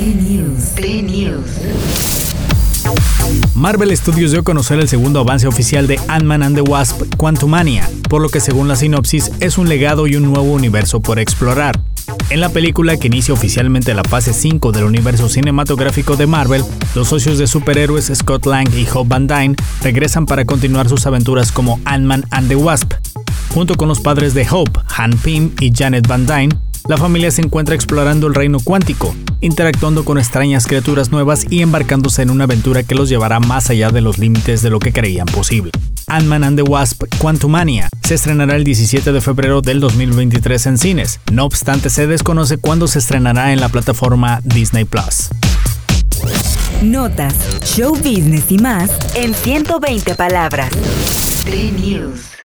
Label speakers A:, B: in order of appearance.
A: News. News.
B: Marvel Studios dio a conocer el segundo avance oficial de Ant-Man and the Wasp, Quantumania, por lo que según la sinopsis es un legado y un nuevo universo por explorar. En la película que inicia oficialmente la fase 5 del universo cinematográfico de Marvel, los socios de superhéroes Scott Lang y Hope Van Dyne regresan para continuar sus aventuras como Ant-Man and the Wasp. Junto con los padres de Hope, Han Pym y Janet Van Dyne, la familia se encuentra explorando el reino cuántico, interactuando con extrañas criaturas nuevas y embarcándose en una aventura que los llevará más allá de los límites de lo que creían posible. Ant-Man and the Wasp Quantumania se estrenará el 17 de febrero del 2023 en cines. No obstante, se desconoce cuándo se estrenará en la plataforma Disney Plus.
A: Notas, show business y más en 120 palabras. News.